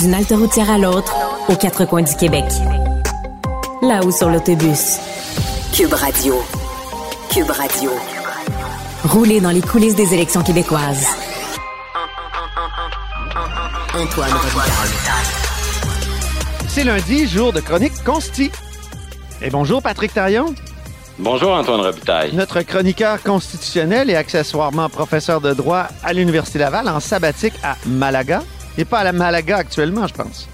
D'une halte routière à l'autre, aux quatre coins du Québec. Là-haut sur l'autobus. Cube Radio. Cube Radio. Rouler dans les coulisses des élections québécoises. Antoine Robitaille. C'est lundi, jour de chronique consti. Et bonjour Patrick Taillon, Bonjour Antoine Robitaille. notre chroniqueur constitutionnel et accessoirement professeur de droit à l'Université Laval en sabbatique à Malaga. Et pas à la Malaga actuellement, je pense.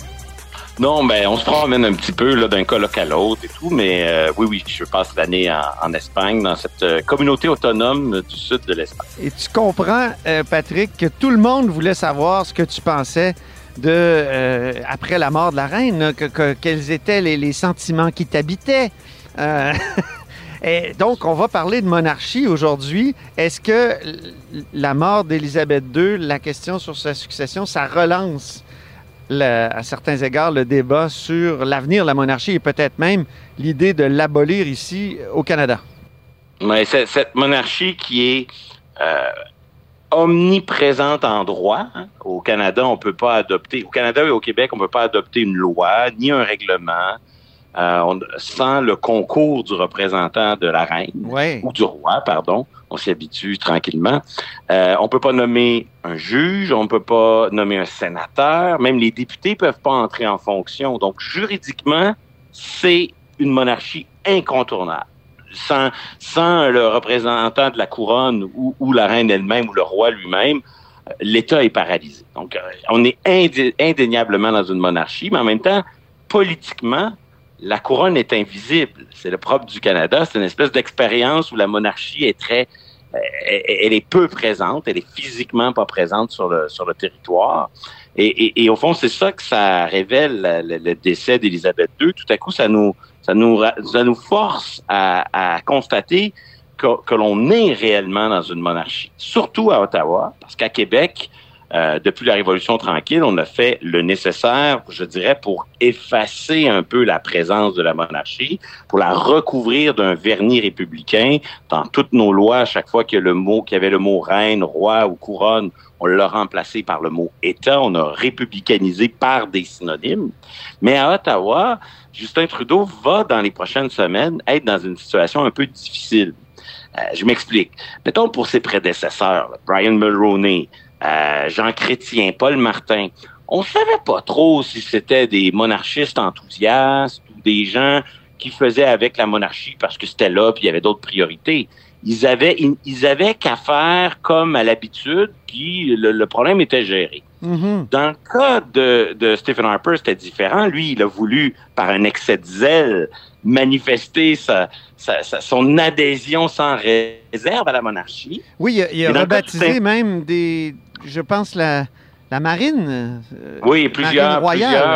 Non, ben on se promène un petit peu là d'un colloque à l'autre et tout, mais euh, oui, oui, je passe l'année en, en Espagne, dans cette euh, communauté autonome du sud de l'Espagne. Et tu comprends, euh, Patrick, que tout le monde voulait savoir ce que tu pensais de euh, après la mort de la reine, que- quels étaient les, les sentiments qui t'habitaient. Euh, donc, on va parler de monarchie aujourd'hui. Est-ce que la mort d'Élisabeth II, la question sur sa succession, ça relance le- à certains égards le débat sur l'avenir de la monarchie et peut-être même l'idée de l'abolir ici au Canada? Mais cette monarchie qui est euh, omniprésente en droit. hein. Au Canada, on peut pas adopter, au Canada et au Québec, on peut pas adopter une loi ni un règlement euh, on- sans le concours du représentant de la reine. Ou du roi, pardon. On s'y habitue tranquillement. Euh, on peut pas nommer un juge, on peut pas nommer un sénateur, même les députés peuvent pas entrer en fonction. Donc, juridiquement, c'est une monarchie incontournable. Sans, sans le représentant de la couronne ou, ou la reine elle-même ou le roi lui-même, euh, l'État est paralysé. Donc, euh, on est indé- indéniablement dans une monarchie, mais en même temps, politiquement, la couronne est invisible. C'est le propre du Canada. C'est une espèce d'expérience où la monarchie est très, euh, elle est peu présente. Elle est physiquement pas présente sur le sur le territoire. Et, au fond, c'est ça que ça révèle le, décès d'Élisabeth II. Tout à coup, ça nous ça nous ça nous force à, à constater que, que l'on est réellement dans une monarchie. Surtout à Ottawa, parce qu'à Québec, euh, depuis la Révolution tranquille, on a fait le nécessaire, je dirais, pour effacer un peu la présence de la monarchie, pour la recouvrir d'un vernis républicain dans toutes nos lois. À chaque fois qu'il y, le mot, avait le mot reine, roi ou couronne, on l'a remplacé par le mot État. On a républicanisé par des synonymes. Mais à Ottawa, Justin Trudeau va, dans les prochaines semaines, être dans une situation un peu difficile. Euh, je m'explique. Mettons pour ses prédécesseurs, Brian Mulroney, euh, Jean Chrétien, Paul Martin, on savait pas trop si c'était des monarchistes enthousiastes ou des gens qui faisaient avec la monarchie parce que c'était là puis il y avait d'autres priorités. Ils avaient ils, ils avaient qu'à faire comme à l'habitude puis le, le problème était géré. Mhm. Dans le cas de, de Stephen Harper, c'était différent. Lui, il a voulu, par un excès de zèle, manifester sa, sa- sa- son adhésion sans réserve à la monarchie. Oui, il a, il a rebaptisé même des, je pense, la, la marine. euh, Oui, marine plusieurs,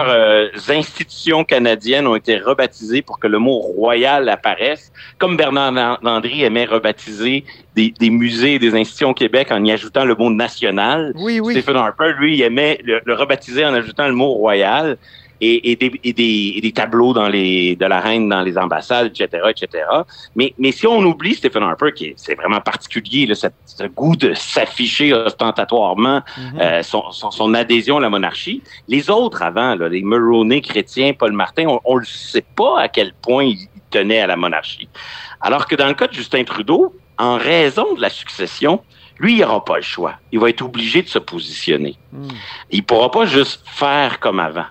euh, institutions canadiennes ont été rebaptisées pour que le mot royal apparaisse, comme Bernard Lan- Landry aimait rebaptiser des, des musées et des institutions au Québec en y ajoutant le mot national. Oui, oui. Stephen Harper, lui, il aimait le, le rebaptiser en ajoutant le mot royal et, et, des, et, des, et des tableaux dans les, de la reine dans les ambassades, etc., etc. Mais, mais si on oublie Stephen Harper, qui est, c'est vraiment particulier, là, cette- ce goût de s'afficher ostentatoirement Mhm. euh, son, son, son adhésion à la monarchie, les autres avant, là, les Mulroney, Chrétien, Paul Martin, on ne sait pas à quel point ils tenaient à la monarchie. Alors que dans le cas de Justin Trudeau, en raison de la succession, lui, il n'aura pas le choix. Il va être obligé de se positionner. Mhm. Il pourra pas juste faire comme avant.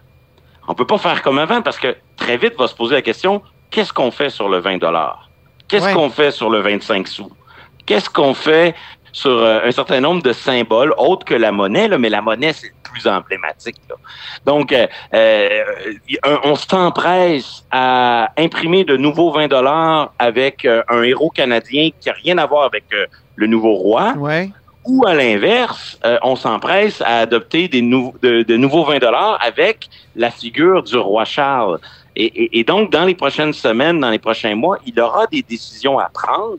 On peut pas faire comme avant parce que très vite va se poser la question qu'est-ce qu'on fait sur le 20 dollars? Qu'est-ce Ouais. qu'on fait sur le 25 sous? Qu'est-ce qu'on fait sur euh, un certain nombre de symboles autres que la monnaie là, mais la monnaie c'est le plus emblématique. là. Donc euh, euh, on s'empresse à imprimer de nouveaux 20 dollars avec euh, un héros canadien qui a rien à voir avec euh, le nouveau roi Ouais. Ou à l'inverse, euh, on s'empresse à adopter des nou- de, de nouveaux 20 dollars avec la figure du roi Charles. Et, et- et donc, dans les prochaines semaines, dans les prochains mois, il aura des décisions à prendre.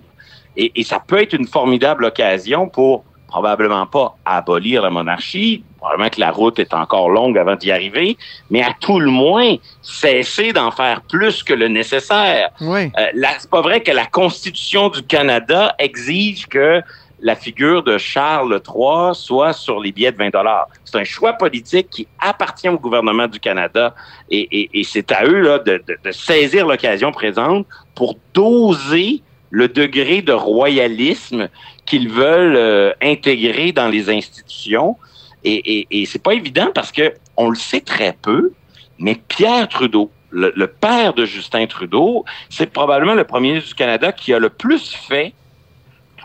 Et, et ça peut être une formidable occasion pour probablement pas abolir la monarchie, probablement que la route est encore longue avant d'y arriver, mais à tout le moins cesser d'en faire plus que le nécessaire. Oui. Euh, c'est pas vrai que la Constitution du Canada exige que la figure de Charles III soit sur les billets de 20 dollars. C'est un choix politique qui appartient au gouvernement du Canada et, c'est à eux de, saisir l'occasion présente pour doser le degré de royalisme qu'ils veulent euh, intégrer dans les institutions. Et, et, et c'est pas évident parce que on le sait très peu, mais Pierre Trudeau, le père de Justin Trudeau, c'est probablement le premier ministre du Canada qui a le plus fait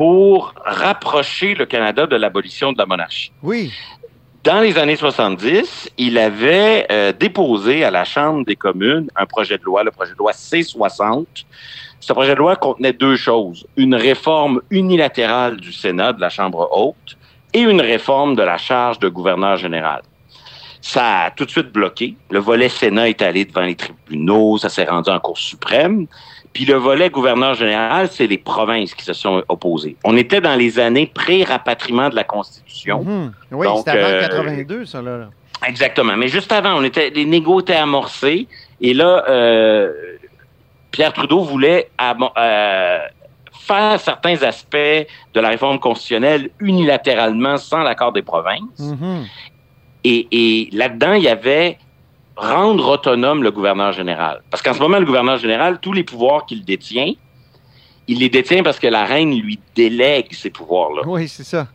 pour rapprocher le Canada de l'abolition de la monarchie. Oui. Dans les années 70, il avait euh, déposé à la Chambre des communes un projet de loi, le projet de loi C-60. Ce projet de loi contenait deux choses. Une réforme unilatérale du Sénat, de la Chambre haute, et une réforme de la charge de gouverneur général. Ça a tout de suite bloqué. Le volet Sénat est allé devant les tribunaux, ça s'est rendu en Cour suprême. Puis le volet gouverneur général, c'est les provinces qui se sont opposées. On était dans les années pré-rapatriement de la Constitution. Mhm. Oui, c'était avant euh, 82, ça, là. Exactement. Mais juste avant, on était, les négos étaient amorcés. Et là, euh, Pierre Trudeau voulait euh, faire certains aspects de la réforme constitutionnelle unilatéralement sans l'accord des provinces. Mhm. Et, et là-dedans, il y avait rendre autonome le gouverneur général. Parce qu'en ce moment, le gouverneur général, tous les pouvoirs qu'il détient, il les détient parce que la reine lui délègue ces pouvoirs-là. Oui, c'est ça.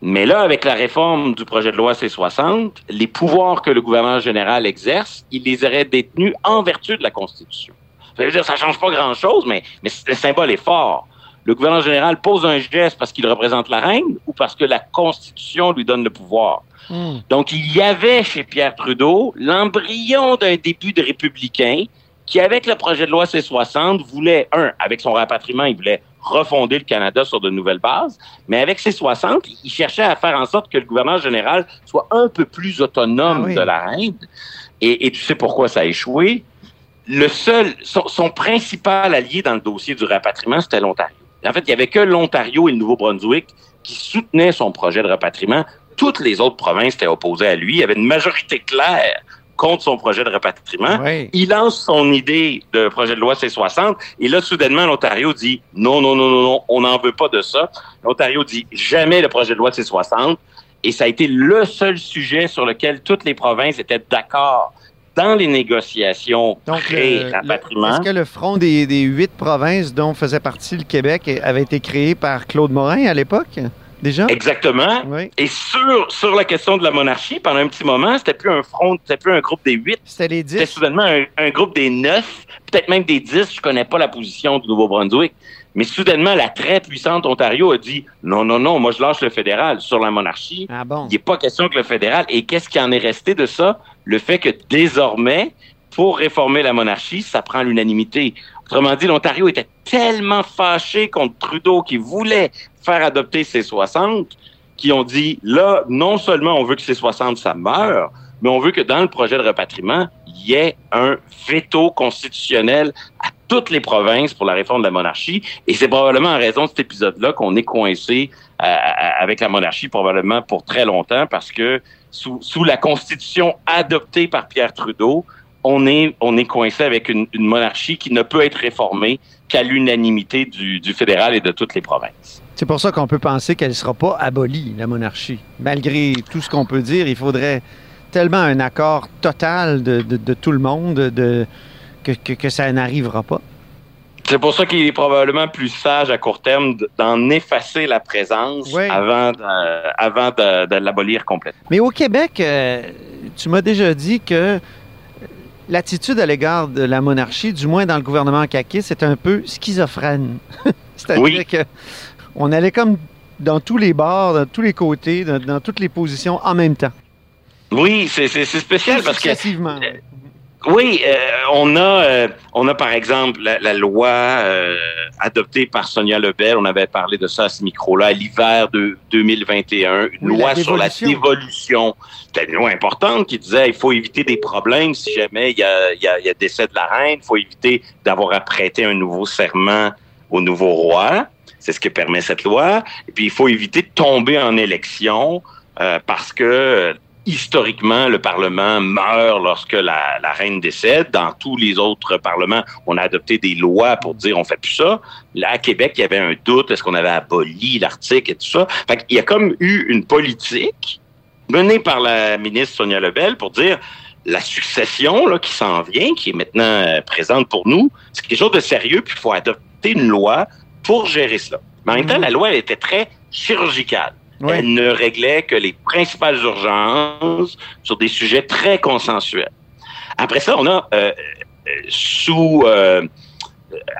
Mais là, avec la réforme du projet de loi C-60, les pouvoirs que le gouverneur général exerce, il les aurait détenus en vertu de la Constitution. Ça veut dire, ça change pas grand-chose, mais, mais le symbole est fort. Le gouverneur général pose un geste parce qu'il représente la reine ou parce que la Constitution lui donne le pouvoir. Mhm. Donc, il y avait chez Pierre Trudeau l'embryon d'un début de républicain qui, avec le projet de loi C-60, voulait, un, avec son rapatriement, il voulait refonder le Canada sur de nouvelles bases, mais avec C-60, il cherchait à faire en sorte que le gouverneur général soit un peu plus autonome Ah oui. de la reine. Et, et tu sais pourquoi ça a échoué? Le seul, son, son principal allié dans le dossier du rapatriement, c'était l'Ontario. En fait, il y avait que l'Ontario et le Nouveau-Brunswick qui soutenaient son projet de rapatriement. Toutes les autres provinces étaient opposées à lui. Il y avait une majorité claire contre son projet de rapatriement. Oui. Il lance son idée de projet de loi C-60 et là, soudainement, l'Ontario dit non, non, non, non, non, on n'en veut pas de ça. L'Ontario dit jamais le projet de loi C-60 et ça a été le seul sujet sur lequel toutes les provinces étaient d'accord dans les négociations Donc, le- pré-rapatriement. est-ce que le front des, des huit provinces dont faisait partie le Québec avait été créé par Claude Morin à l'époque, déjà? Exactement. Oui. Et sur, sur la question de la monarchie, pendant un petit moment, c'était plus un front, c'était plus un groupe des huit, C'était les c'était dix. soudainement un, un groupe des neuf, peut-être même des dix. Je connais pas la position du Nouveau-Brunswick. Mais soudainement, la très puissante Ontario a dit non, non, non, moi je lâche le fédéral sur la monarchie. Ah bon? Il n'est pas question que le fédéral. Et qu'est-ce qui en est resté de ça? Le fait que désormais, pour réformer la monarchie, ça prend l'unanimité. Autrement dit, l'Ontario était tellement fâché contre Trudeau qui voulait faire adopter ces 60 qui ont dit, là, non seulement on veut que ces 60, ça meure, mais on veut que dans le projet de repatriement, il y ait un veto constitutionnel à toutes les provinces pour la réforme de la monarchie. Et c'est probablement en raison de cet épisode-là qu'on est coincé euh, avec la monarchie probablement pour très longtemps parce que sous, la constitution adoptée par Pierre Trudeau, on est, coincé avec une, monarchie qui ne peut être réformée qu'à l'unanimité du fédéral et de toutes les provinces. C'est pour ça qu'on peut penser qu'elle ne sera pas abolie, la monarchie. Malgré tout ce qu'on peut dire, il faudrait tellement un accord total de, de- de tout le monde de, que, que- que ça n'arrivera pas. C'est pour ça qu'il est probablement plus sage à court terme d'en effacer la présence Oui. avant, de, avant de, de l'abolir complètement. Mais au Québec, euh, tu m'as déjà dit que l'attitude à l'égard de la monarchie, du moins dans le gouvernement caquiste, c'est un peu schizophrène. C'est-à-dire Oui. que on allait comme dans tous les bords, dans tous les côtés, dans, dans toutes les positions en même temps. Oui, c'est spécial parce que oui. Euh, on a euh, on a par exemple la, la loi euh, adoptée par Sonia Lebel, on avait parlé de ça à ce micro-là, à l'hiver de 2021, une Oui, la loi sur la dévolution. C'était une loi importante qui disait il faut éviter des problèmes si jamais il y a, il y a, y a décès de la reine, il faut éviter d'avoir à prêter un nouveau serment au nouveau roi. C'est ce que permet cette loi. Et puis il faut éviter de tomber en élection euh, parce que historiquement, le Parlement meurt lorsque la, la reine décède. Dans tous les autres parlements, on a adopté des lois pour dire on fait plus ça. Là, à Québec, il y avait un doute, est-ce qu'on avait aboli l'article et tout ça? Fait qu'il y a comme eu une politique menée par la ministre Sonia Lebel pour dire la succession là, qui s'en vient, qui est maintenant euh, présente pour nous, c'est quelque chose de sérieux, puis il faut adopter une loi pour gérer cela. Mais en même temps, la loi elle était très chirurgicale. Oui. Elle ne réglait que les principales urgences sur des sujets très consensuels. Après ça, on a euh, euh, sous euh,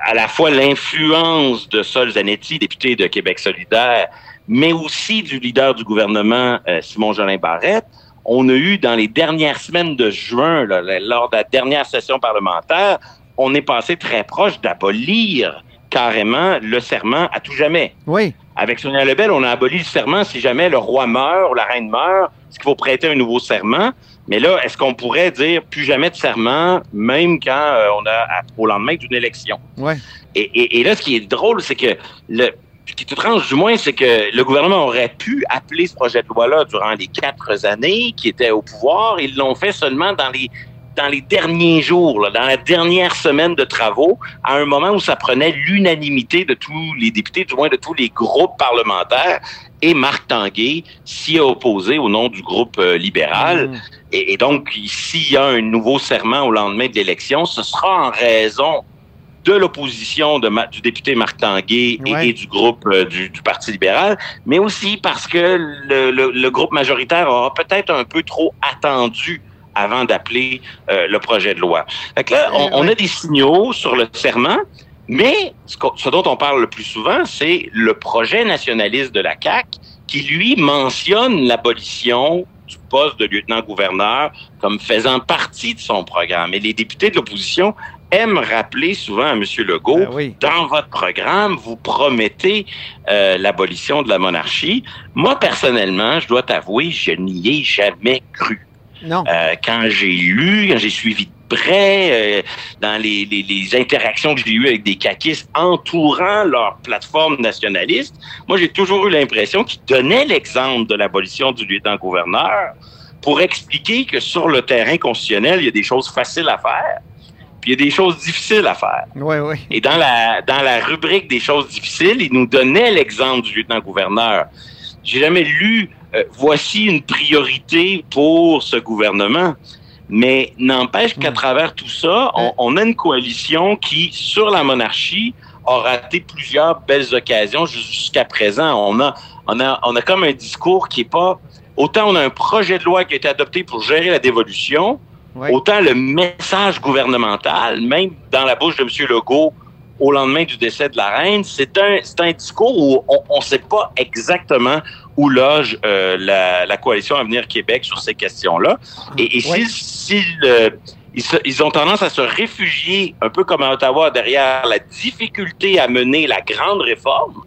à la fois l'influence de Sol Zanetti, député de Québec solidaire, mais aussi du leader du gouvernement, euh, Simon Jolin Barrette, on a eu dans les dernières semaines de juin, là, lors de la dernière session parlementaire, on est passé très proche d'abolir carrément le serment à tout jamais. Oui. Avec Sonia Lebel, on a aboli le serment si jamais le roi meurt ou la reine meurt, est-ce qu'il faut prêter un nouveau serment? Mais là, est-ce qu'on pourrait dire plus jamais de serment, même quand euh, on a au lendemain d'une élection? Ouais. Et, et- et là, ce qui est drôle, c'est que le ce qui est étrange, du moins, c'est que le gouvernement aurait pu appeler ce projet de loi-là durant les quatre années qui étaient au pouvoir. Ils l'ont fait seulement dans les dans les derniers jours, là, dans la dernière semaine de travaux, à un moment où ça prenait l'unanimité de tous les députés, du moins de tous les groupes parlementaires, et Marc Tanguay s'y est opposé au nom du groupe euh, libéral. Mm. Et, et donc, s'il y a un nouveau serment au lendemain de l'élection, ce sera en raison de l'opposition du député Marc Tanguay et, Ouais. et du groupe euh, du, du Parti libéral, mais aussi parce que le, le- le groupe majoritaire aura peut-être un peu trop attendu avant d'appeler euh, le projet de loi. Fait que là, on, on a des signaux sur le serment, mais ce, dont on parle le plus souvent, c'est le projet nationaliste de la CAQ qui, lui, mentionne l'abolition du poste de lieutenant-gouverneur comme faisant partie de son programme. Et les députés de l'opposition aiment rappeler souvent à M. Legault, Ben oui. dans votre programme, vous promettez euh, l'abolition de la monarchie. Moi, personnellement, je dois t'avouer, je n'y ai jamais cru. Non. Euh, quand j'ai lu, quand j'ai suivi de près, euh, dans les, les, les interactions que j'ai eues avec des caquistes entourant leur plateforme nationaliste, moi, j'ai toujours eu l'impression qu'ils donnaient l'exemple de l'abolition du lieutenant-gouverneur pour expliquer que sur le terrain constitutionnel, il y a des choses faciles à faire, puis il y a des choses difficiles à faire. Oui, oui. Et dans la, dans la rubrique des choses difficiles, il nous donnait l'exemple du lieutenant-gouverneur. J'ai jamais lu euh, voici une priorité pour ce gouvernement. Mais n'empêche qu'à travers tout ça, on, on a une coalition qui, sur la monarchie, a raté plusieurs belles occasions jusqu'à présent. On a, on a, on a comme un discours qui est pas. Autant on a un projet de loi qui a été adopté pour gérer la dévolution, Oui. Autant le message gouvernemental, même dans la bouche de M. Legault au lendemain du décès de la reine, c'est un, c'est un discours où on ne sait pas exactement où loge euh, la, la coalition Avenir Québec sur ces questions-là. Et, et euh, ils, se- ils ont tendance à se réfugier, un peu comme à Ottawa, derrière la difficulté à mener la grande réforme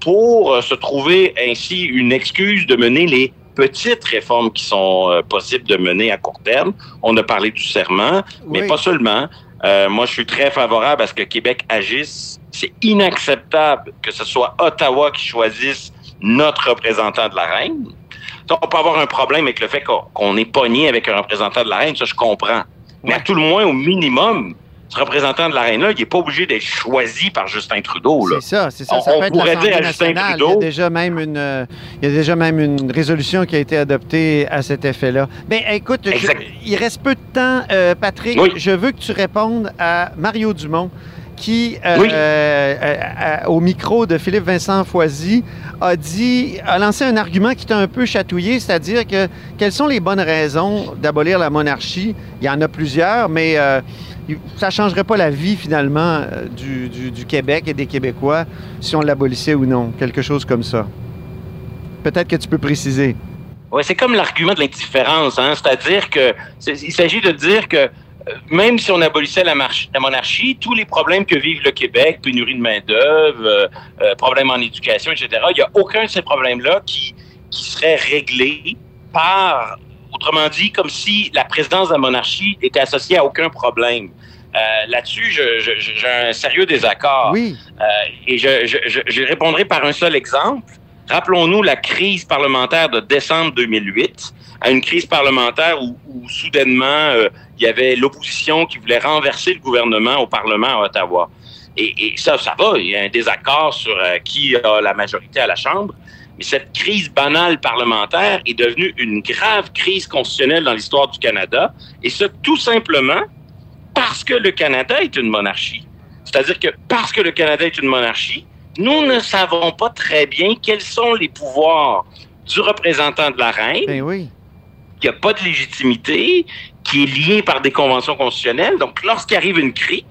pour euh, se trouver ainsi une excuse de mener les petites réformes qui sont euh, possibles de mener à court terme. On a parlé du serment, mais Oui. pas seulement. Euh, moi, je suis très favorable à ce que Québec agisse. C'est inacceptable que ce soit Ottawa qui choisisse notre représentant de la reine. On peut avoir un problème avec le fait qu'on est pogné avec un représentant de la reine, ça je comprends. Mais à tout le moins, au minimum, ce représentant de la reine-là, il n'est pas obligé d'être choisi par Justin Trudeau. C'est ça, c'est ça. On- ça on peut être pourrait dire à Justin. Trudeau- Il y a déjà même une, euh, il y a déjà même une résolution qui a été adoptée à cet effet-là. Ben, écoute, je- il reste peu de temps, euh, Patrick. Oui. Je veux que tu répondes à Mario Dumont, qui, euh, Oui. euh, euh, au micro de Philippe Vincent Foisy, a dit, a lancé un argument qui t'a un peu chatouillé, c'est-à-dire que quelles sont les bonnes raisons d'abolir la monarchie? Il y en a plusieurs, mais euh, ça ne changerait pas la vie finalement du, du- du Québec et des Québécois si on l'abolissait ou non, quelque chose comme ça. Peut-être que tu peux préciser. Ouais, c'est comme l'argument de l'indifférence, hein? c'est-à-dire que il s'agit de dire que même si on abolissait la, la, monarchie, tous les problèmes que vive le Québec, pénurie de main-d'œuvre, euh, euh, problèmes en éducation, etc., il n'y a aucun de ces problèmes-là qui, qui serait réglé par, autrement dit, comme si la présidence de la monarchie était associée à aucun problème. Euh, Là-dessus, j'ai un sérieux désaccord. Oui. Euh, et je, je, je, répondrai par un seul exemple. Rappelons-nous la crise parlementaire de décembre 2008, à une crise parlementaire où, soudainement euh, il y avait l'opposition qui voulait renverser le gouvernement au Parlement à Ottawa. Et, et ça, ça va. Il y a un désaccord sur euh, qui a la majorité à la Chambre. Mais cette crise banale parlementaire est devenue une grave crise constitutionnelle dans l'histoire du Canada. Et ce, tout simplement parce que le Canada est une monarchie. C'est-à-dire que parce que le Canada est une monarchie, nous ne savons pas très bien quels sont les pouvoirs du représentant de la reine. Ben oui. Il n'y a pas de légitimité, qui est lié par des conventions constitutionnelles. Donc, lorsqu'il arrive une crise,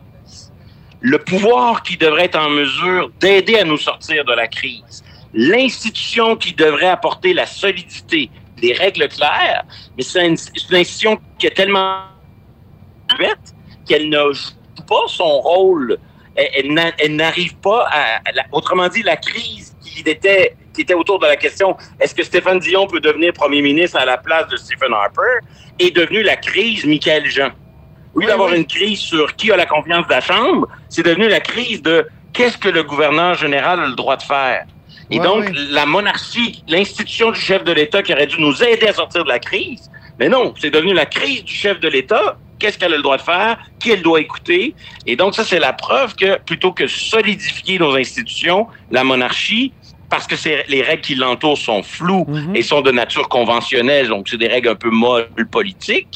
le pouvoir qui devrait être en mesure d'aider à nous sortir de la crise, l'institution qui devrait apporter la solidité, des règles claires, mais c'est une, institution qui est tellement qu'elle ne joue pas son rôle. Elle, elle n'arrive pas à, Autrement dit, la crise qui était, qui était autour de la question est-ce que Stéphane Dion peut devenir premier ministre à la place de Stephen Harper est devenue la crise Michael Jean. Au lieu oui, d'avoir oui. une crise sur qui a la confiance de la Chambre, c'est devenu la crise de qu'est-ce que le gouverneur général a le droit de faire. Et ouais, donc, oui. la monarchie, l'institution du chef de l'État qui aurait dû nous aider à sortir de la crise, mais non, c'est devenu la crise du chef de l'État. Qu'est-ce qu'elle a le droit de faire? Qui elle doit écouter? Et donc, ça, c'est la preuve que plutôt que solidifier nos institutions, la monarchie, parce que les règles qui l'entourent sont floues mm -hmm. et sont de nature conventionnelle, donc c'est des règles un peu molles politiques,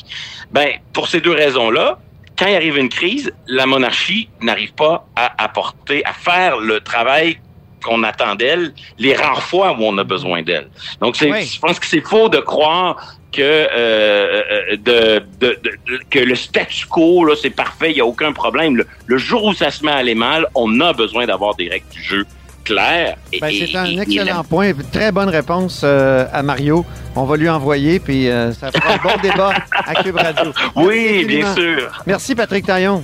ben, pour ces deux raisons-là, quand il arrive une crise, la monarchie n'arrive pas à apporter, à faire le travail qu'on attend d'elle les rares fois où on a besoin d'elle. Donc, oui. je pense que c'est faux de croire que euh, de, de, de, que le statu quo là c'est parfait, il y a aucun problème. Le, le, jour où ça se met à aller mal, on a besoin d'avoir des règles du jeu claires. Ben, c'est un et, excellent et, point, très bonne réponse euh, à Mario. On va lui envoyer puis euh, ça fera un bon débat à Cube Radio. Oui, bien sûr. Merci Patrick Taillon.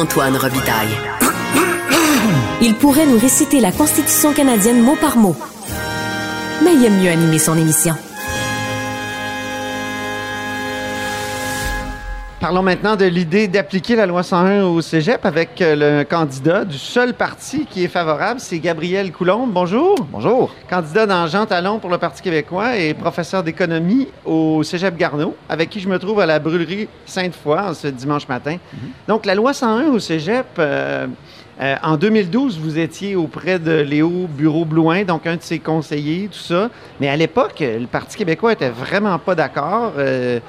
Antoine Robitaille. Il pourrait nous réciter la Constitution canadienne mot par mot. Mais il aime mieux animer son émission. Parlons maintenant de l'idée d'appliquer la loi 101 au cégep avec le candidat du seul parti qui est favorable, c'est Gabriel Coulombe. Bonjour. Bonjour. Candidat dans Jean Talon pour le Parti québécois et professeur d'économie au cégep Garneau, avec qui je me trouve à la brûlerie Sainte-Foy ce dimanche matin. Mm -hmm. Donc, la loi 101 au cégep, euh, euh, en 2012, vous étiez auprès de Léo Bureau-Blouin, donc un de ses conseillers, tout ça. Mais à l'époque, le Parti québécois était vraiment pas d'accord. Euh,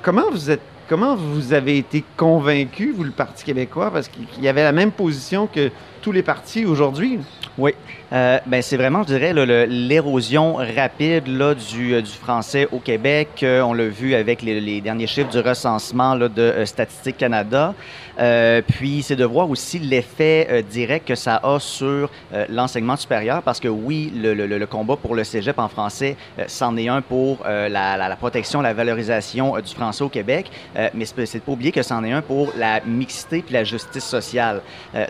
comment vous êtes Comment vous avez été convaincu, vous, le Parti québécois, parce qu'il y avait la même position que tous les partis aujourd'hui? Oui. Euh, ben c'est vraiment, je dirais, l'érosion rapide là, du, français au Québec. Euh, on l'a vu avec les, derniers chiffres du recensement de euh, Statistique Canada. Euh, puis, c'est de voir aussi l'effet euh, direct que ça a sur l'enseignement supérieur, parce que oui, le, combat pour le cégep en français, c'en est un pour la, protection, la valorisation du français au Québec, mais c'est pas oublier que c'en est un pour la mixité puis la justice sociale,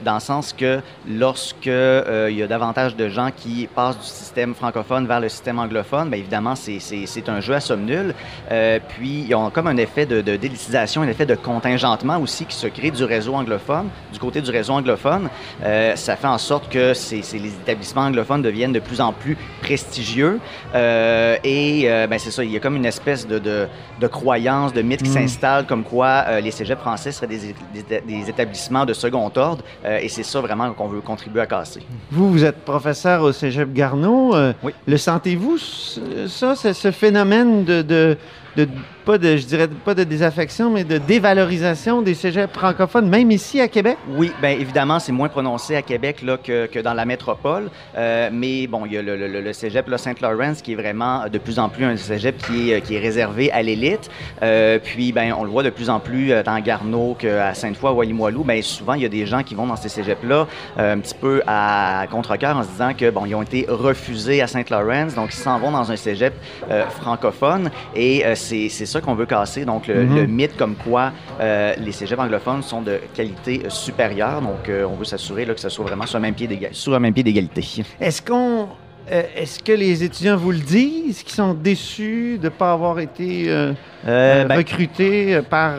dans le sens que lorsque il y a davantage de gens qui passent du système francophone vers le système anglophone, bien évidemment, c'est un jeu à somme nulle. Euh, puis, ils ont comme un effet de, de délicisation, un effet de contingentement aussi qui se crée du réseau anglophone, du côté du réseau anglophone. Euh, ça fait en sorte que les établissements anglophones deviennent de plus en plus prestigieux. Euh, et ben, c'est ça, il y a comme une espèce de, de, de croyance, de mythe qui mm. s'installe comme quoi les cégeps français seraient des, des, établissements de second ordre. et c'est ça vraiment qu'on veut contribuer à casser. Vous, vous êtes professeur au cégep Garneau. oui. Le sentez-vous, ça, ce phénomène de, de de pas de, je dirais pas de désaffection, mais de dévalorisation des cégeps francophones, même ici à Québec? Oui, bien évidemment, c'est moins prononcé à Québec là, que, que dans la métropole. Euh, mais bon, il y a le, le, le cégep Saint-Laurent qui est vraiment de plus en plus un cégep qui est, qui est réservé à l'élite. Euh, puis, ben, on le voit de plus en plus euh, dans Garneau qu'à Sainte-Foy, à Walimoilou. Bien, souvent, il y a des gens qui vont dans ces cégeps-là un petit peu à contre-cœur en se disant que, bon, ils ont été refusés à Saint-Laurent, donc ils s'en vont dans un cégep francophone. Et c'est ça qu'on veut casser. Donc, le, mhm. mythe comme quoi euh, les cégeps anglophones sont de qualité supérieure. Donc, euh, on veut s'assurer que ce soit vraiment sur un même pied d'égalité. Est-ce qu'on euh, est-ce que les étudiants vous le disent, qu'ils sont déçus de ne pas avoir été euh, euh, ben, recrutés par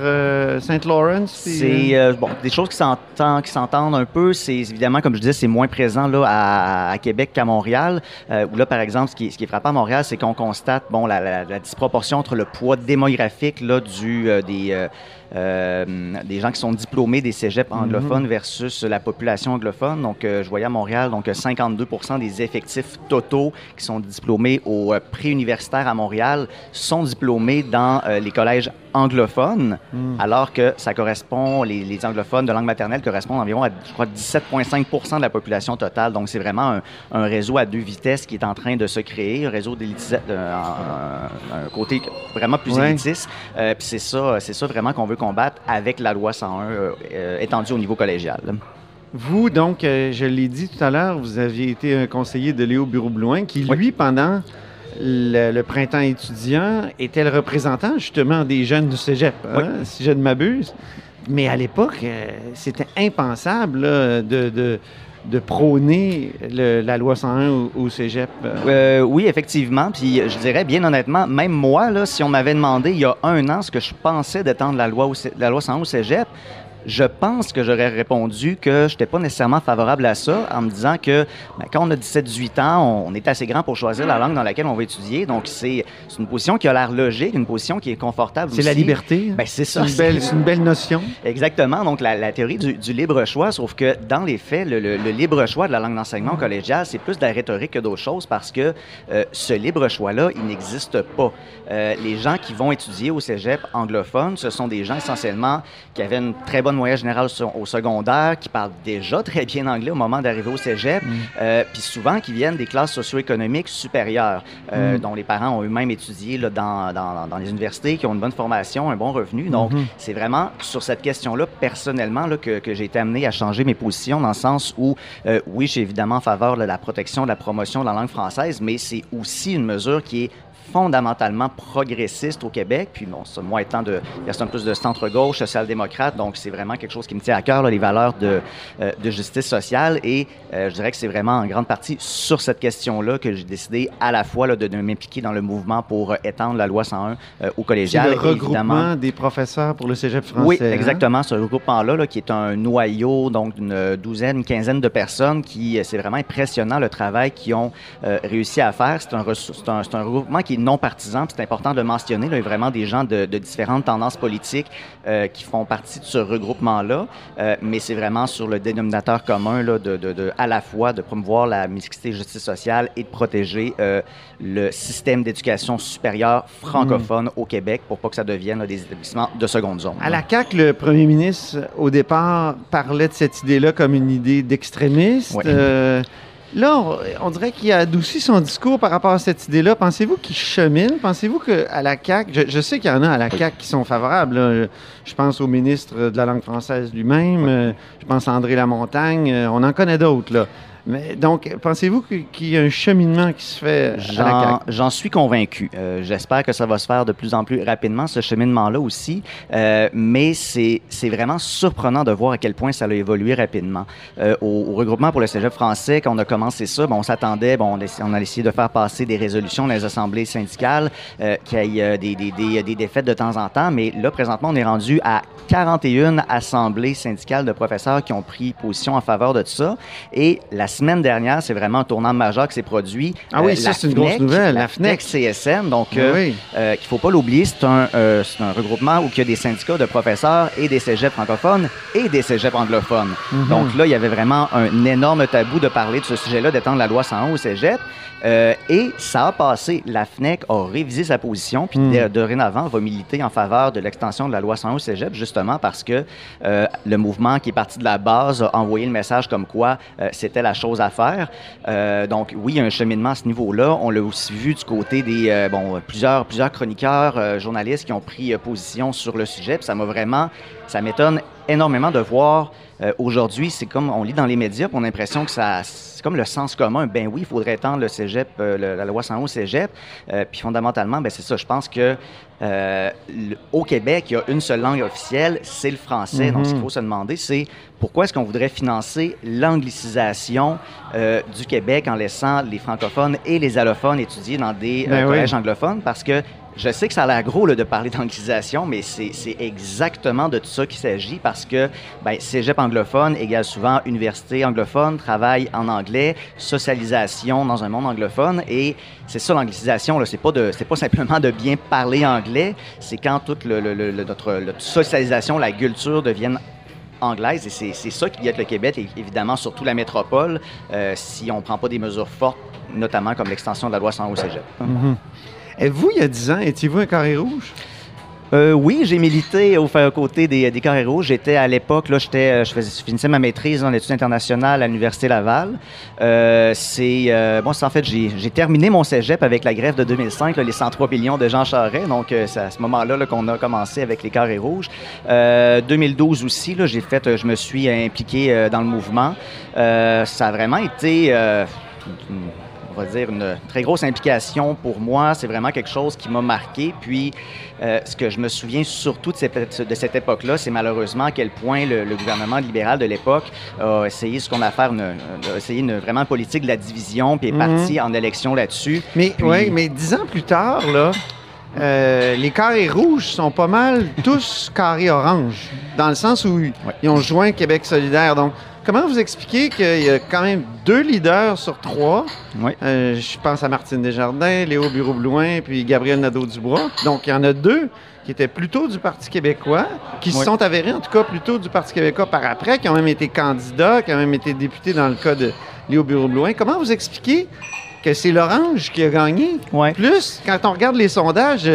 Saint Lawrence? C'est bon, des choses qui s'entendent un peu. C'est évidemment, comme je disais, c'est moins présent là, à, Québec qu'à Montréal. où là, par exemple, ce qui, ce qui est frappant à Montréal, c'est qu'on constate bon, la, disproportion entre le poids démographique là, du, des des gens qui sont diplômés des cégeps mhm. anglophones versus la population anglophone. Donc, euh, je voyais à Montréal, donc 52% des effectifs totaux qui sont diplômés au euh, préuniversitaire à Montréal sont diplômés dans les collèges anglophones, mhm. alors que ça correspond, les, anglophones de langue maternelle correspondent environ à, je crois, 17,5% de la population totale. Donc, c'est vraiment un, réseau à deux vitesses qui est en train de se créer, un réseau d'élitisme, un, côté vraiment plus élitiste. Puis c'est ça, c'est ça vraiment qu'on veut combattre avec la loi 101 euh, euh, étendue au niveau collégial. Vous, donc, euh, je l'ai dit tout à l'heure, vous aviez été un conseiller de Léo Bureau-Blouin qui, lui, pendant le, printemps étudiant, était le représentant justement des jeunes du cégep, hein, si je ne m'abuse. Mais à l'époque, c'était impensable de de prôner la loi 101 au, cégep? Euh, oui, effectivement. Puis je dirais, bien honnêtement, même moi, là, si on m'avait demandé il y a un an ce que je pensais d'étendre la loi, la loi 101 au cégep, je pense que j'aurais répondu que je n'étais pas nécessairement favorable à ça en me disant que ben, quand on a 17-18 ans, on, est assez grand pour choisir la langue dans laquelle on va étudier. Donc, c'est une position qui a l'air logique, une position qui est confortable. C'est la liberté. Ben, c'est ça. C'est une, une, belle notion. Exactement. Donc, la, théorie du, libre choix, sauf que dans les faits, le, libre choix de la langue d'enseignement collégial, c'est plus de la rhétorique que d'autres choses parce que euh, ce libre choix-là, il n'existe pas. Euh, les gens qui vont étudier au cégep anglophone, ce sont des gens essentiellement qui avaient une très bonne moyenne générale au secondaire, qui parlent déjà très bien anglais au moment d'arriver au cégep, mm. euh, puis souvent qui viennent des classes socio-économiques supérieures, euh, mm. dont les parents ont eux-mêmes étudié là, dans, dans, dans, les universités, qui ont une bonne formation, un bon revenu. Donc, mm-hmm. c'est vraiment sur cette question-là, personnellement, là, que, que j'ai été amené à changer mes positions, dans le sens où, oui, je suis évidemment en faveur de la protection, de la promotion de la langue française, mais c'est aussi une mesure qui est fondamentalement progressiste au Québec. Puis bon, moi étant de personne plus de centre-gauche, social-démocrate, donc c'est vraiment quelque chose qui me tient à cœur, les valeurs de, euh, de, justice sociale. Et euh, je dirais que c'est vraiment en grande partie sur cette question-là que j'ai décidé à la fois là, de, m'impliquer dans le mouvement pour euh, étendre la loi 101 au collégial. le regroupement des professeurs pour le cégep français. Oui, hein? exactement. Ce regroupement-là, là, qui est un noyau donc d'une douzaine, une quinzaine de personnes, qui c'est vraiment impressionnant le travail qu'ils ont réussi à faire. C'est un, un, un regroupement qui non partisans. C'est important de le mentionner. il y a vraiment des gens de, différentes tendances politiques euh, qui font partie de ce regroupement-là. Euh, mais c'est vraiment sur le dénominateur commun là, de, de, à la fois de promouvoir la mixité et justice sociale et de protéger euh, le système d'éducation supérieure francophone au Québec pour pas que ça devienne des établissements de seconde zone. À la CAQ, le premier ministre, au départ, parlait de cette idée-là comme une idée d'extrémiste. Là, on, dirait qu'il a adouci son discours par rapport à cette idée-là. Pensez-vous qu'il chemine? Pensez-vous qu'à la CAQ, je, sais qu'il y en a à la CAQ qui sont favorables. Je pense au ministre de la langue française lui-même. Euh, je pense à André Lamontagne. Euh, on en connaît d'autres. Mais donc, pensez-vous qu'il y a un cheminement qui se fait J'en, suis convaincu. Euh, j'espère que ça va se faire de plus en plus rapidement, ce cheminement-là aussi. Euh, mais c'est, vraiment surprenant de voir à quel point ça a évolué rapidement. Euh, au, au regroupement pour le cégep français, quand on a commencé ça, bon, on s'attendait, bon, on, a essayé de faire passer des résolutions dans les assemblées syndicales, qu'il y ait des, des, des, des défaites de temps en temps. Mais là, présentement, on est rendu à 41 assemblées syndicales de professeurs qui ont pris position en faveur de tout ça. Et la semaine dernière, c'est vraiment un tournant majeur qui s'est produit. Ah oui, Euh, ça, c'est une grosse FNEC, nouvelle, La, la FNEC. CSN, donc Ah euh, oui. euh, qu'il faut pas l'oublier, c'est un, regroupement où il y a des syndicats de professeurs et des cégeps francophones et des cégeps anglophones. Mhm. Donc là, il y avait vraiment un énorme tabou de parler de ce sujet-là, d'étendre la loi 101 au cégep. Et ça a passé. La FNEC a révisé sa position, puis Mm. dorénavant va militer en faveur de l'extension de la loi 101 au cégep, justement parce que le mouvement qui est parti de la base a envoyé le message comme quoi c'était la chose à faire. Euh, donc oui, un cheminement à ce niveau-là. On l'a aussi vu du côté des euh, bon plusieurs plusieurs chroniqueurs, euh, journalistes qui ont pris position sur le sujet. Puis ça m'a vraiment, ça m'étonne énormément de voir euh, aujourd'hui, c'est comme on lit dans les médias, on a l'impression que ça, c'est comme le sens commun. Ben oui, il faudrait étendre le cégep, euh, le- la loi 101 au cégep. Euh, puis fondamentalement, ben c'est ça. Je pense que le- au Québec, il y a une seule langue officielle, c'est le français. Donc, ce qu'il faut se demander, c'est pourquoi est-ce qu'on voudrait financer l'anglicisation du Québec en laissant les francophones et les allophones étudier dans des Ben oui. collèges anglophones? Parce que je sais que ça a l'air gros de parler d'anglicisation, mais c'est exactement de ça qu'il s'agit parce que ben, cégep anglophone égale souvent université anglophone, travail en anglais, socialisation dans un monde anglophone. Et c'est ça l'anglicisation, là. c'est pas, pas simplement de bien parler anglais, c'est quand toute le, le- notre, socialisation, la culture deviennent anglaise et c'est c'est ça qui guette le Québec et évidemment surtout la métropole euh, si on prend pas des mesures fortes notamment comme l'extension de la loi 101 au cégep. Et vous, il y a 10 ans, étiez-vous un carré rouge? Euh, oui, j'ai milité au côté des, Carrés Rouges. J'étais à l'époque, là, j'étais, euh, je, faisais, finissais ma maîtrise en études internationales à l'Université Laval. Euh, c'est, bon, c'est en fait, j'ai, terminé mon cégep avec la grève de 2005, là, les 103 millions de Jean Charest. Donc, c'est à ce moment-là là, qu'on a commencé avec les Carrés Rouges. Euh, 2012 aussi, là, j'ai fait, je me suis impliqué dans le mouvement. Ça a vraiment été... on va dire, une très grosse implication pour moi. C'est vraiment quelque chose qui m'a marqué. Puis, euh, ce que je me souviens surtout de cette, de cette époque-là, c'est malheureusement à quel point le, le gouvernement libéral de l'époque a essayé ce qu'on a fait, une, a essayé une vraiment politique de la division, puis est Mhm. parti en élection là-dessus. Mais, Puis- ouais, mais 10 ans plus tard, là, euh, les carrés rouges sont pas mal tous carrés orange, dans le sens où ils ont joint Québec solidaire. Donc, comment vous expliquez qu'il y a quand même deux leaders sur trois? Ouais. Euh, je pense à Martine Desjardins, Léo Bureau-Blouin, puis Gabriel Nadeau-Dubois. Donc, il y en a deux qui étaient plutôt du Parti québécois, qui se sont avérés, en tout cas, plutôt du Parti québécois par après, qui ont même été candidats, qui ont même été députés dans le cas de Léo Bureau-Blouin. Comment vous expliquez que c'est l'orange qui a gagné? Ouais. Plus, quand on regarde les sondages,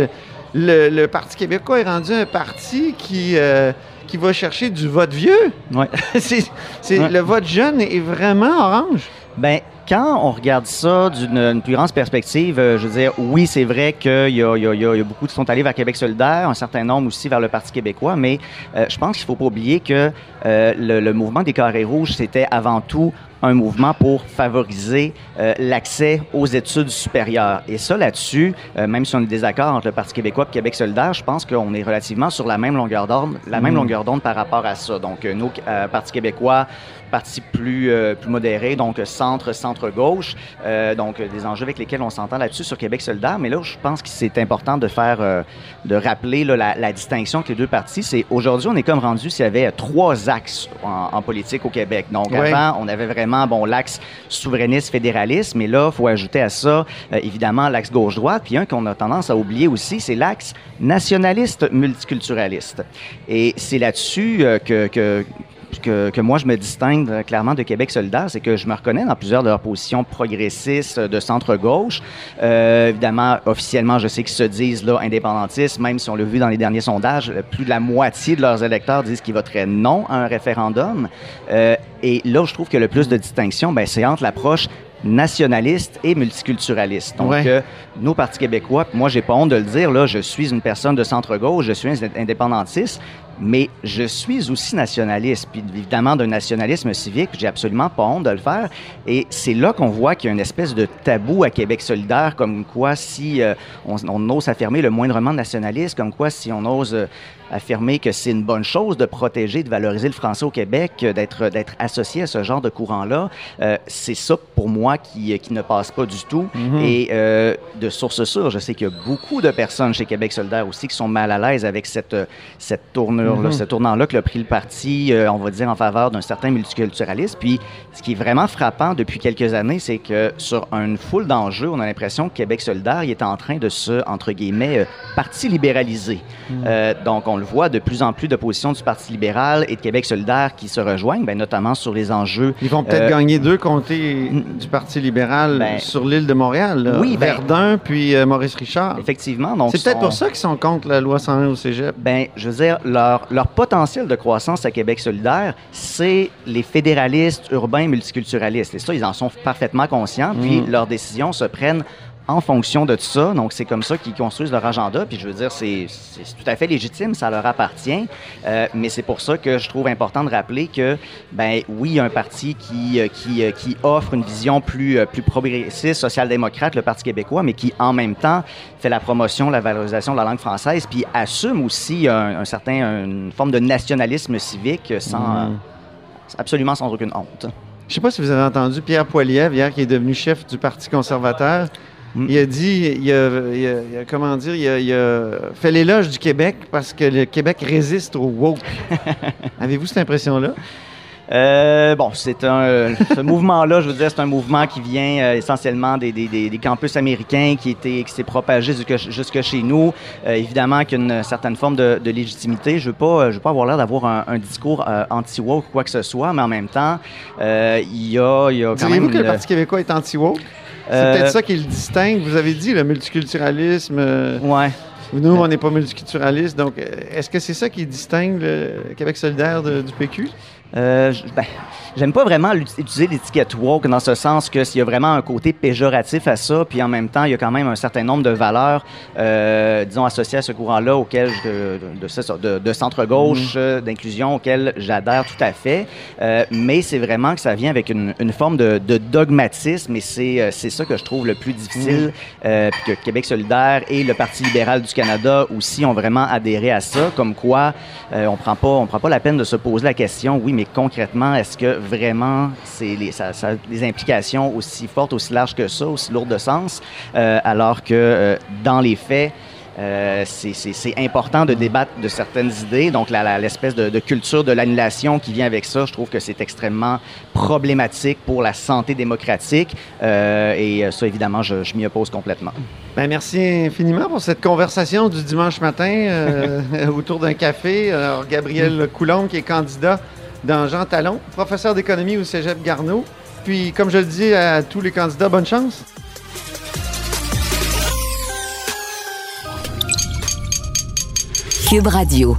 le, le Parti québécois est rendu un parti qui, euh, qui va chercher du vote vieux. Ouais. c'est, Ouais. Le vote jeune est vraiment orange. Ben, quand on regarde ça d'une une plus grande perspective, euh, je veux dire, oui, c'est vrai qu'il y y, a, y beaucoup qui sont allés vers Québec solidaire, un certain nombre aussi vers le Parti québécois, mais euh, je pense qu'il faut pas oublier que euh, le, le mouvement des carrés rouges, c'était avant tout un mouvement pour favoriser euh, l'accès aux études supérieures. Et ça, là-dessus, euh, même si on est désaccord entre le Parti québécois et Québec solidaire, je pense qu'on est relativement sur la même longueur d'onde, la même longueur d'onde par rapport à ça. Donc, euh, nous, Parti québécois, parti plus, euh, plus modéré, donc centre, centre-gauche. Euh, donc, euh, des enjeux avec lesquels on s'entend là-dessus sur Québec solidaire. Mais là, je pense que c'est important de faire, euh, de rappeler là, la, la distinction entre les deux partis. C'est aujourd'hui, on est comme rendu s'il y avait trois axes en, en politique au Québec. Donc, avant, on avait vraiment, bon, l'axe souverainiste, fédéraliste. Mais là, il faut ajouter à ça, évidemment, l'axe gauche-droite. Puis un qu'on a tendance à oublier aussi, c'est l'axe nationaliste multiculturaliste. Et c'est là-dessus que, que que, que moi je me distingue clairement de Québec solidaire, c'est que je me reconnais dans plusieurs de leurs positions progressistes euh, de centre-gauche. Euh, évidemment, officiellement, je sais qu'ils se disent là indépendantistes, même si on l'a vu dans les derniers sondages, euh, plus de la moitié de leurs électeurs disent qu'ils voteraient non à un référendum. Euh, et là, je trouve que le plus de distinction, ben, c'est entre l'approche nationaliste et multiculturaliste. Donc, Ouais. euh, nous, Parti québécois, moi, j'ai pas honte de le dire, là, je suis une personne de centre-gauche, je suis un indépendantiste, mais je suis aussi nationaliste, puis évidemment d'un nationalisme civique, j'ai absolument pas honte de le faire. Et c'est là qu'on voit qu'il y a une espèce de tabou à Québec solidaire, comme quoi si euh, on, on ose affirmer le moindrement nationaliste, comme quoi si on ose euh, affirmer que c'est une bonne chose de protéger, de valoriser le français au Québec, euh, d'être d'être associé à ce genre de courant-là, c'est ça pour moi qui, qui ne passe pas du tout. Et euh, de source sûre, je sais qu'il y a beaucoup de personnes chez Québec solidaire aussi qui sont mal à l'aise avec cette, cette tournure-là, ce tournant-là que l'a pris le parti, euh, on va dire, en faveur d'un certain multiculturalisme. Puis, ce qui est vraiment frappant depuis quelques années, c'est que sur une foule d'enjeux, on a l'impression que Québec solidaire il est en train de se, entre guillemets, euh, parti libéraliser. Euh, donc, on le voit de plus en plus de positions du Parti libéral et de Québec solidaire qui se rejoignent, ben, notamment sur les enjeux Ils vont peut-être gagner deux comtés du Parti libéral Ben, sur l'île de Montréal. là. oui, ben- Verdun puis Maurice Richard. Effectivement. C'est peut-être sont- pour ça qu'ils sont contre la loi 101 au cégep. Ben, je veux dire, leur, leur potentiel de croissance à Québec solidaire, c'est les fédéralistes urbains multiculturalistes. Et ça, ils en sont parfaitement conscients. Puis leurs décisions se prennent en fonction de tout ça. Donc, c'est comme ça qu'ils construisent leur agenda. Puis, je veux dire, c'est tout à fait légitime, ça leur appartient. Euh, mais c'est pour ça que je trouve important de rappeler que, ben oui, il y a un parti qui, euh, qui, euh, qui offre une vision plus, plus progressiste, social-démocrate, le Parti québécois, mais qui, en même temps, fait la promotion, la valorisation de la langue française, puis assume aussi un, un certain, une forme de nationalisme civique sans, euh, absolument sans aucune honte. Je sais pas si vous avez entendu Pierre Poilievre, hier, qui est devenu chef du Parti conservateur. Mm. Il a dit, il a, il a- il a- comment dire, il a, il a fait l'éloge du Québec parce que le Québec résiste au woke. Avez-vous cette impression-là? Euh, bon, c'est un euh, ce mouvement-là, je veux dire, c'est un mouvement qui vient euh, essentiellement des, des, des, des campus américains qui était qui s'est propagé jusque, jusque chez nous. Euh, évidemment qu'il y a une certaine forme de, de légitimité. Je veux pas, je veux pas avoir l'air d'avoir un, un discours anti-woke ou quoi que ce soit, mais en même temps, il y a, il y a quand même Diriez-vous que le Parti québécois est anti-woke? C'est Euh, peut-être ça qui le distingue. Vous avez dit le multiculturalisme. euh, Ouais. Nous, on n'est pas multiculturaliste. Donc, euh, est-ce que c'est ça qui distingue le Québec solidaire de- du PQ? Euh, ben, j'aime pas vraiment utiliser l'étiquette woke dans ce sens que s'il y a vraiment un côté péjoratif à ça, puis en même temps, il y a quand même un certain nombre de valeurs, euh, disons, associées à ce courant-là, auquel je- de, centre-gauche, euh, d'inclusion, auquel j'adhère tout à fait. Euh, mais c'est vraiment que ça vient avec une, une forme de, de dogmatisme, et c'est, c'est ça que je trouve le plus difficile, euh, puis que Québec solidaire et le Parti libéral du Canada aussi ont vraiment adhéré à ça, comme quoi on prend pas, on prend pas la peine de se poser la question, oui, mais concrètement, est-ce que vraiment c'est les, ça, ça des implications aussi fortes, aussi larges que ça, aussi lourdes de sens, euh, alors que euh, dans les faits, euh, c'est- important de débattre de certaines idées. Donc, l'espèce de, culture de l'annulation qui vient avec ça, je trouve que c'est extrêmement problématique pour la santé démocratique. Et ça, évidemment, je, m'y oppose complètement. Ben, merci infiniment pour cette conversation du dimanche matin autour d'un café. Alors, Gabriel Coulombe, qui est candidat dans Jean Talon, professeur d'économie au Cégep Garneau. Puis, comme je le dis à tous les candidats, bonne chance. Cube Radio.